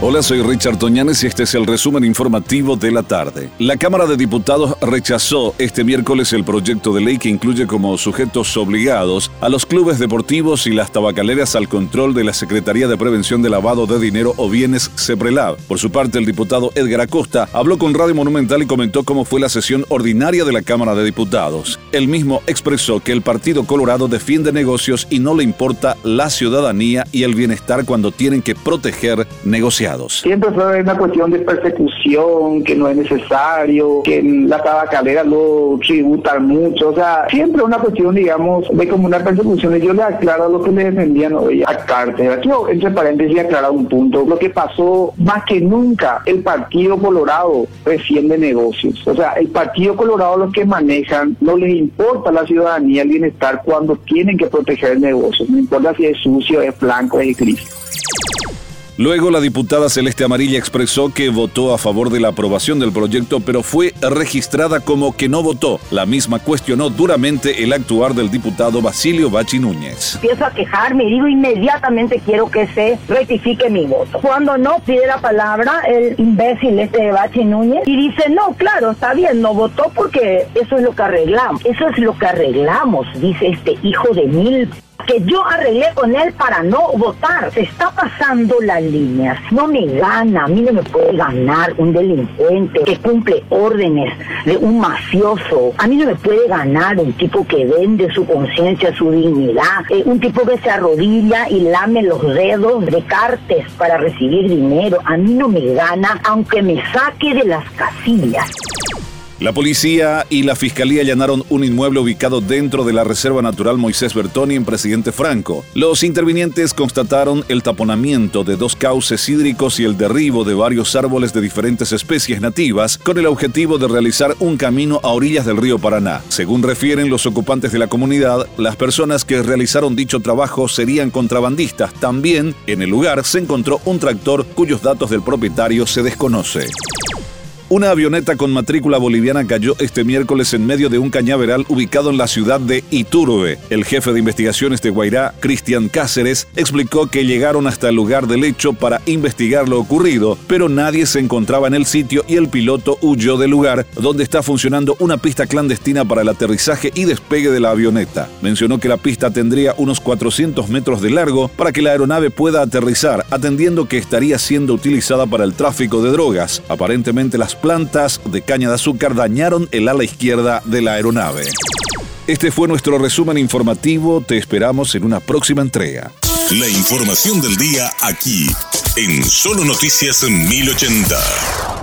Hola, soy Richard Toñanes y este es el resumen informativo de la tarde. La Cámara de Diputados rechazó este miércoles el proyecto de ley que incluye como sujetos obligados a los clubes deportivos y las tabacaleras al control de la Secretaría de Prevención de Lavado de Dinero o Bienes CEPRELAB. Por su parte, el diputado Edgar Acosta habló con Radio Monumental y comentó cómo fue la sesión ordinaria de la Cámara de Diputados. Él mismo expresó que el Partido Colorado defiende negocios y no le importa la ciudadanía y el bienestar cuando tienen que proteger Siempre fue una cuestión de persecución, que no es necesario, que la tabacalera lo tributan mucho, o sea, siempre una cuestión, digamos, de como una persecución. Y yo le aclaro lo que le defendían hoy a Carter. Yo, entre paréntesis, aclaro un punto. Lo que pasó, más que nunca, el Partido Colorado defiende negocios. O sea, el Partido Colorado, los que manejan, no les importa la ciudadanía, el bienestar cuando tienen que proteger el negocio. No importa si es sucio, es blanco, es gris. Luego, la diputada Celeste Amarilla expresó que votó a favor de la aprobación del proyecto, pero fue registrada como que no votó. La misma cuestionó duramente el actuar del diputado Basilio Bachi Núñez. Empiezo a quejarme y digo inmediatamente quiero que se rectifique mi voto. Cuando no pide la palabra el imbécil este de Bachi Núñez y dice, no, claro, está bien, no votó porque eso es lo que arreglamos. Eso es lo que arreglamos, dice este hijo de mil que yo arreglé con él para no votar. Se está pasando las líneas. No me gana, a mí no me puede ganar un delincuente que cumple órdenes de un mafioso. A mí no me puede ganar un tipo que vende su conciencia, su dignidad. Eh, un tipo que se arrodilla y lame los dedos de cartes para recibir dinero. A mí no me gana aunque me saque de las casillas. La policía y la fiscalía allanaron un inmueble ubicado dentro de la Reserva Natural Moisés Bertoni en Presidente Franco. Los intervinientes constataron el taponamiento de dos cauces hídricos y el derribo de varios árboles de diferentes especies nativas con el objetivo de realizar un camino a orillas del río Paraná. Según refieren los ocupantes de la comunidad, las personas que realizaron dicho trabajo serían contrabandistas. También en el lugar se encontró un tractor cuyos datos del propietario se desconoce. Una avioneta con matrícula boliviana cayó este miércoles en medio de un cañaveral ubicado en la ciudad de Iturbe. El jefe de investigaciones de Guairá, Cristian Cáceres, explicó que llegaron hasta el lugar del hecho para investigar lo ocurrido, pero nadie se encontraba en el sitio y el piloto huyó del lugar donde está funcionando una pista clandestina para el aterrizaje y despegue de la avioneta. Mencionó que la pista tendría unos 400 metros de largo para que la aeronave pueda aterrizar, atendiendo que estaría siendo utilizada para el tráfico de drogas. Aparentemente las plantas de caña de azúcar dañaron el ala izquierda de la aeronave. Este fue nuestro resumen informativo. Te esperamos en una próxima entrega. La información del día aquí, en Solo Noticias 1080.